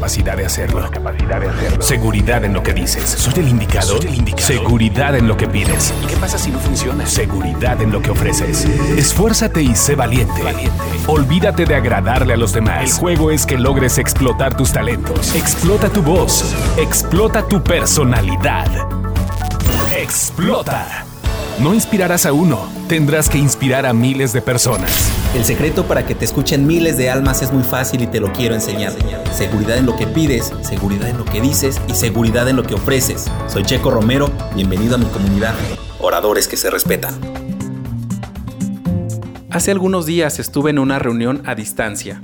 capacidad de hacerlo. Seguridad en lo que dices. ¿Soy el indicado? Seguridad en lo que pides. ¿Y qué pasa si no funciona? Seguridad en lo que ofreces. Esfuérzate y sé valiente. Olvídate de agradarle a los demás. El juego es que logres explotar tus talentos. Explota tu voz. Explota tu personalidad. Explota. No inspirarás a uno, tendrás que inspirar a miles de personas. El secreto para que te escuchen miles de almas es muy fácil y te lo quiero enseñar. Seguridad en lo que pides, seguridad en lo que dices y seguridad en lo que ofreces. Soy Checo Romero, bienvenido a mi comunidad. Oradores que se respetan. Hace algunos días estuve en una reunión a distancia.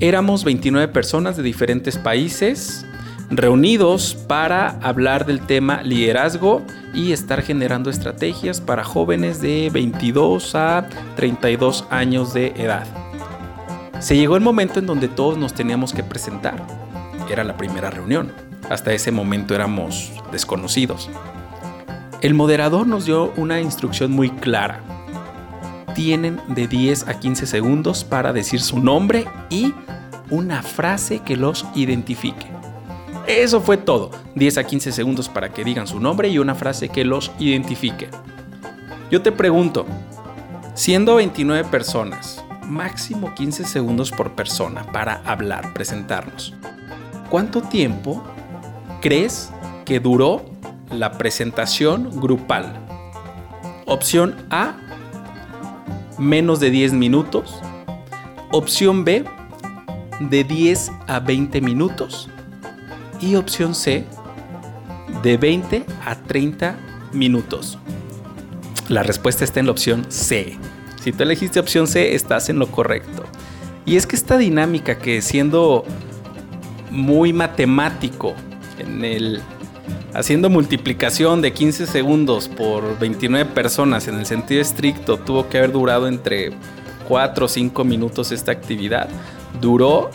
Éramos 29 personas de diferentes países reunidos para hablar del tema liderazgo y estar generando estrategias para jóvenes de 22 a 32 años de edad. Se llegó el momento en donde todos nos teníamos que presentar. Era la primera reunión. Hasta ese momento éramos desconocidos. El moderador nos dio una instrucción muy clara. Tienen de 10 a 15 segundos para decir su nombre y una frase que los identifique. Eso fue todo. 10 a 15 segundos para que digan su nombre y una frase que los identifique. Yo te pregunto, siendo 29 personas, máximo 15 segundos por persona para hablar, presentarnos, ¿cuánto tiempo crees que duró la presentación grupal? Opción A, menos de 10 minutos. Opción B, de 10 a 20 minutos. Y opción C, de 20 a 30 minutos. La respuesta está en la opción C. Si tú elegiste opción C, estás en lo correcto. Y es que esta dinámica que siendo muy matemático, en el haciendo multiplicación de 15 segundos por 29 personas en el sentido estricto, tuvo que haber durado entre 4 o 5 minutos esta actividad. Duró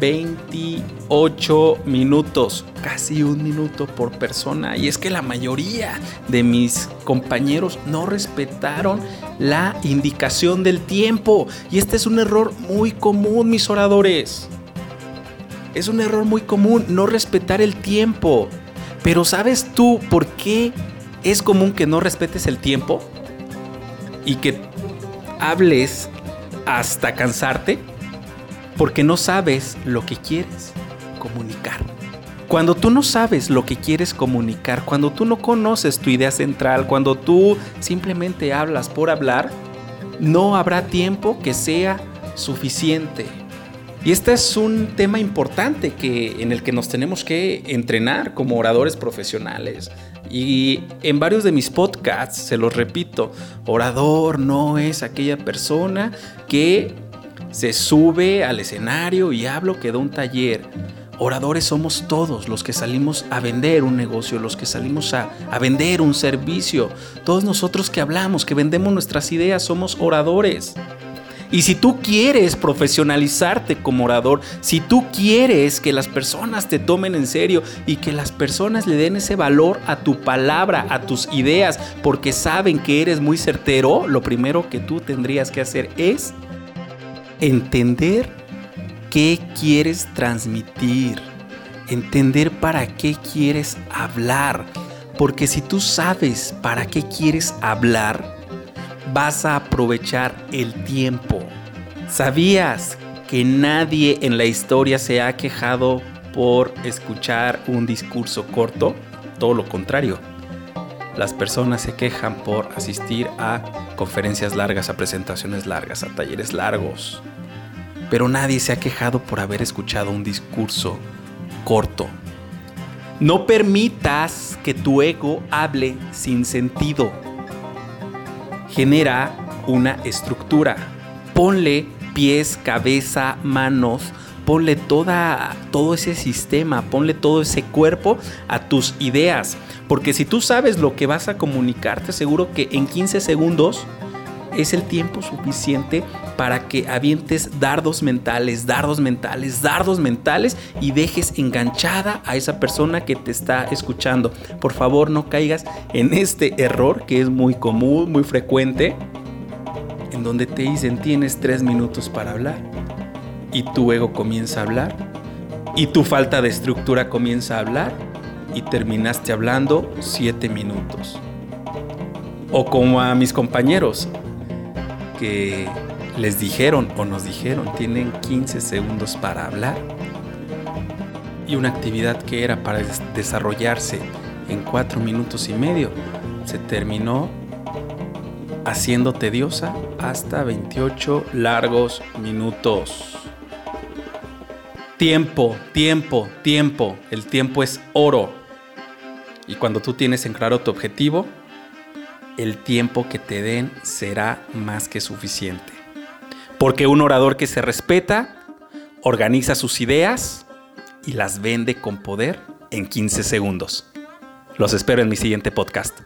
28 minutos, casi un minuto por persona. Y es que la mayoría de mis compañeros no respetaron la indicación del tiempo. Y este es un error muy común, mis oradores. Es un error muy común no respetar el tiempo. Pero ¿sabes tú por qué es común que no respetes el tiempo? Y que hables hasta cansarte porque no sabes lo que quieres comunicar. Cuando tú no sabes lo que quieres comunicar, cuando tú no conoces tu idea central, cuando tú simplemente hablas por hablar, no habrá tiempo que sea suficiente. Y este es un tema importante que, en el que nos tenemos que entrenar como oradores profesionales. Y en varios de mis podcasts, se los repito, orador no es aquella persona que se sube al escenario y hablo que da un taller. Oradores somos todos los que salimos a vender un negocio, los que salimos a, a, vender un servicio. Todos nosotros que hablamos, que vendemos nuestras ideas, somos oradores. Y si tú quieres profesionalizarte como orador, si tú quieres que las personas te tomen en serio y que las personas le den ese valor a tu palabra, a tus ideas, porque saben que eres muy certero, lo primero que tú tendrías que hacer es entender qué quieres transmitir, entender para qué quieres hablar. Porque si tú sabes para qué quieres hablar, vas a aprovechar el tiempo. ¿Sabías que nadie en la historia se ha quejado por escuchar un discurso corto? Todo lo contrario. Las personas se quejan por asistir a conferencias largas, a presentaciones largas, a talleres largos. Pero nadie se ha quejado por haber escuchado un discurso corto. No permitas que tu ego hable sin sentido. Genera una estructura. Ponle pies, cabeza, manos, ponle toda, todo ese sistema, ponle todo ese cuerpo a tus ideas. Porque si tú sabes lo que vas a comunicar, te aseguro que en 15 segundos es el tiempo suficiente para que avientes dardos mentales, dardos mentales, dardos mentales y dejes enganchada a esa persona que te está escuchando. Por favor, no caigas en este error que es muy común, muy frecuente, en donde te dicen tienes tres minutos para hablar y tu ego comienza a hablar y tu falta de estructura comienza a hablar y terminaste hablando siete minutos. O como a mis compañeros que les dijeron o nos dijeron, tienen 15 segundos para hablar. Y una actividad que era para desarrollarse en cuatro minutos y medio se terminó haciendo tediosa hasta 28 largos minutos. Tiempo, tiempo, tiempo. El tiempo es oro. Y cuando tú tienes en claro tu objetivo, el tiempo que te den será más que suficiente. Porque un orador que se respeta, organiza sus ideas y las vende con poder en 15 segundos. Los espero en mi siguiente podcast.